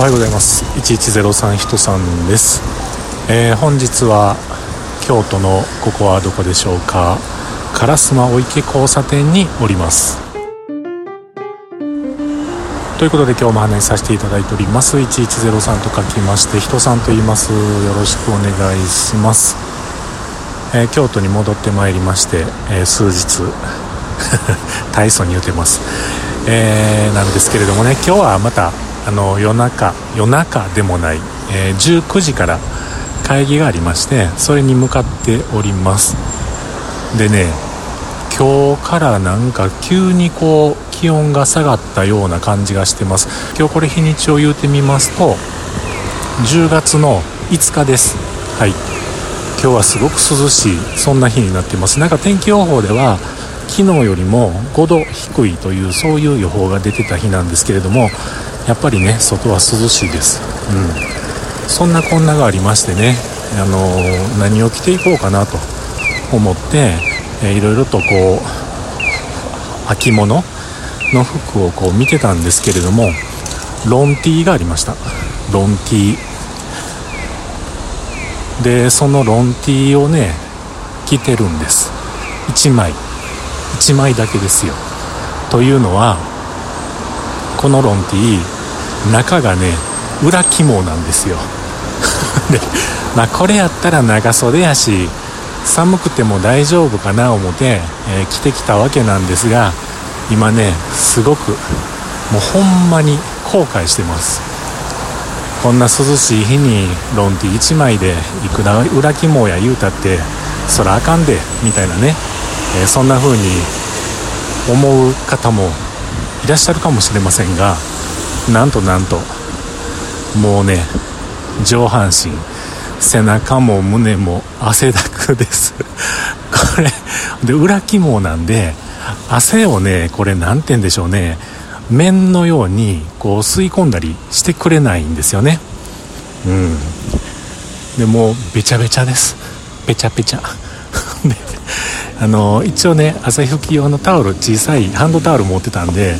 おはようございます。1103人さんです、えー、本日は京都のここはどこでしょうか。烏丸御池交差点におります。ということで今日も話させていただいております。1103と書きまして人さんと言います。よろしくお願いします、えー、京都に戻ってまいりまして、えー、数日。大層に言うてます、えー、なんですけれどもね今日はまたあの夜中夜中でもない、えー、19時から会議がありましてそれに向かっております。でね今日からなんか急にこう気温が下がったような感じがしてます。今日これ日にちを言うてみますと10月の5日です。はい。今日はすごく涼しいそんな日になってます。なんか天気予報では昨日よりも5度低いというそういう予報が出てた日なんですけれどもやっぱりね外は涼しいです、うん、そんなこんながありましてね、あのー、何を着ていこうかなと思って、え、いろいろとこう秋物の服をこう見てたんですけれどもロンティーがありました。ロンティー。でそのロンティーをね着てるんです。1枚。1枚だけですよ。というのはこのロンティー中がね裏肝なんですよ。でまあこれやったら長袖やし寒くても大丈夫かな思って、えー、着てきたわけなんですが今ねすごくもうほんまに後悔してます。こんな涼しい日にロンティ1枚でいくら裏肝や言うたってそらあかんでみたいなね、えー、そんな風に思う方もいらっしゃるかもしれませんがなんとなんともうね上半身背中も胸も汗だくです。これで裏肝なんで汗をねこれ何て言うんでしょうね。面のようにこう吸い込んだりしてくれないんですよね。うん。でもうべちゃべちゃです。べちゃべちゃ。であの一応ね朝日拭き用のタオル小さいハンドタオル持ってたんで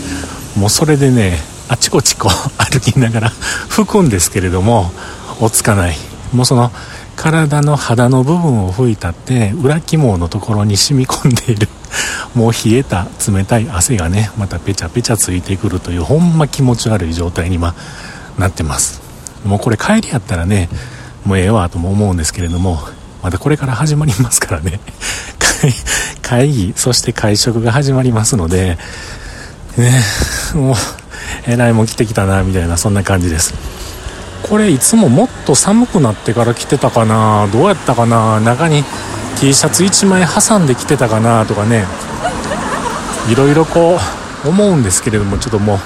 もうそれでねあちこちこう 歩きながら拭くんですけれども落ち着かない。もうその体の肌の部分を拭いたって裏肝のところに染み込んでいる。もう冷えた冷たい汗がねまたペチャペチャついてくるというほんま気持ち悪い状態に今なってます。もうこれ帰りやったらねもうええわとも思うんですけれどもまだこれから始まりますからね。会議、そして会食が始まりますので、ね、もう、えらいもん来てきたな、みたいな、そんな感じです。これ、いつももっと寒くなってから来てたかな、どうやったかな、中に T シャツ1枚挟んで来てたかな、とかね、いろいろこう、思うんですけれども、ちょっとも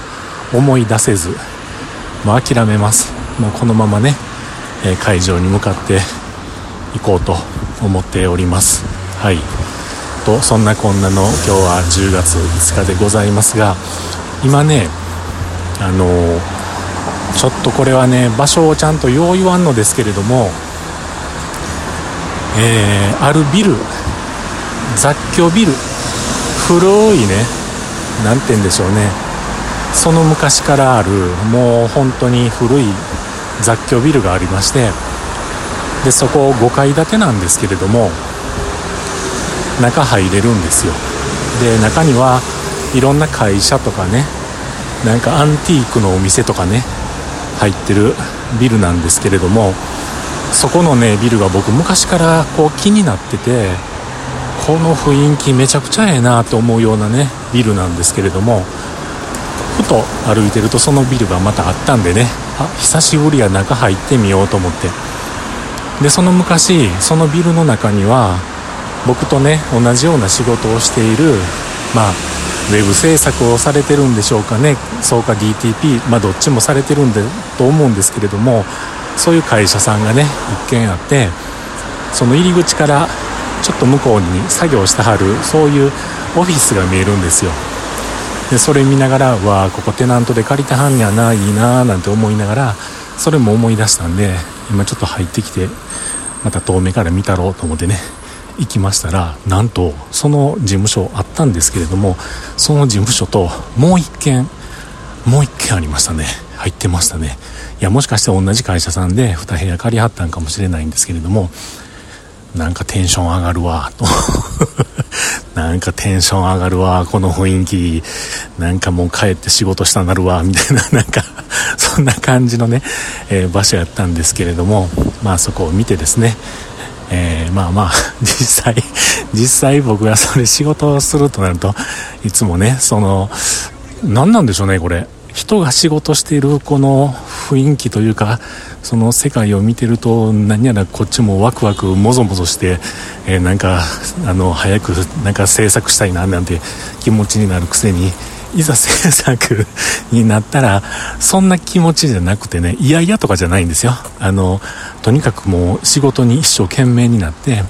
う、思い出せず、もう諦めます。もうこのままね、え会場に向かって行こうと思っておりますはいとそんなこんなの今日は10月5日でございますが今ねあのちょっとこれはね場所をちゃんとよう言わんのですけれどもえー、あるビル雑居ビル古いね何て言うんでしょうね。その昔からあるもう本当に古い雑居ビルがありましてでそこ5階建てなんですけれども中入れるんですよ。で中にはいろんな会社とかねなんかアンティークのお店とかね入ってるビルなんですけれどもそこのねビルが僕昔からこう気になっててこの雰囲気めちゃくちゃええなと思うようなねビルなんですけれどもふと歩いてるとそのビルがまたあったんでねあ久しぶりや中入ってみようと思って。でその昔そのビルの中には僕とね同じような仕事をしているまあウェブ制作をされてるんでしょうかね。そうか DTP まあどっちもされてるんでと思うんですけれどもそういう会社さんがね一軒あってその入り口からちょっと向こうに作業してはるそういうオフィスが見えるんですよ。でそれ見ながらわあここテナントで借りてはんやないいななんて思いながらそれも思い出したんで今ちょっと入ってきてまた遠目から見たろうと思ってね。行きましたらなんとその事務所あったんですけれどもその事務所ともう一軒もう一軒ありましたね。入ってましたね。いやもしかして同じ会社さんで2部屋借りはったんかもしれないんですけれどもなんかテンション上がるわと。なんかテンション上がるわ この雰囲気。なんかもう帰って仕事したなるわみたいな なんかそんな感じのね、えー、場所やったんですけれどもまあそこを見てですねえー、まあまあ、実際、実際僕がそれ仕事をするとなると、いつもね、その、何なんでしょうね、これ。人が仕事しているこの雰囲気というか、その世界を見てると、何やらこっちもワクワク、もぞもぞして、えー、なんか、あの、早く、なんか制作したいな、なんて気持ちになるくせに、いざ制作になったら、そんな気持ちじゃなくてね、いやいやとかじゃないんですよ。あの、とにかくもう仕事に一生懸命になって、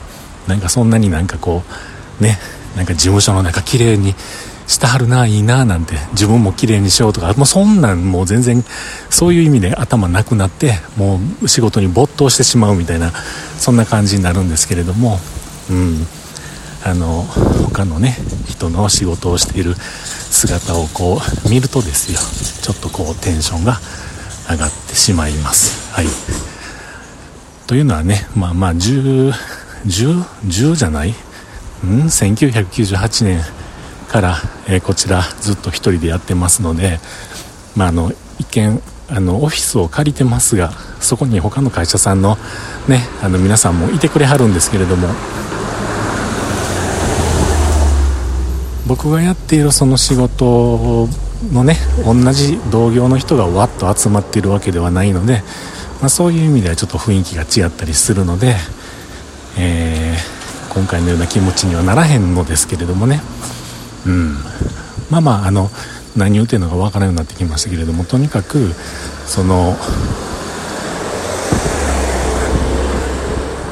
なんかそんなになんかこう、ね、なんか事務所の中綺麗にしてはるな、いいな、なんて、自分も綺麗にしようとか、もうそんなんもう全然、そういう意味で頭なくなって、もう仕事に没頭してしまうみたいな、そんな感じになるんですけれども、うん。あの他のね人の仕事をしている姿をこう見るとですよちょっとこうテンションが上がってしまいます。はい。というのはねまあまあ1010 10 10じゃない？ん？1998年から、えー、こちらずっと1人でやってますので、まあ、あの一見あのオフィスを借りてますがそこに他の会社さんの,、ね、あの皆さんもいてくれはるんですけれども僕がやっているその仕事のね同じ同業の人がわっと集まっているわけではないので、まあ、そういう意味ではちょっと雰囲気が違ったりするので、えー、今回のような気持ちにはならへんのですけれどもね。うん。まあまああの何言うてるのか分からんようになってきましたけれどもとにかくその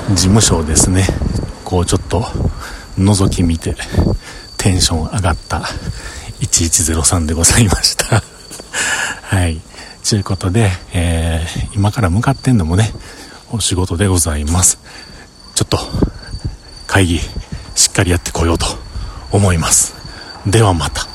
事務所をですねこうちょっと覗き見てテンション上がった1103でございました。はい。ちゅうことで、えー、今から向かってんのもね、お仕事でございます。ちょっと、会議、しっかりやってこようと思います。ではまた。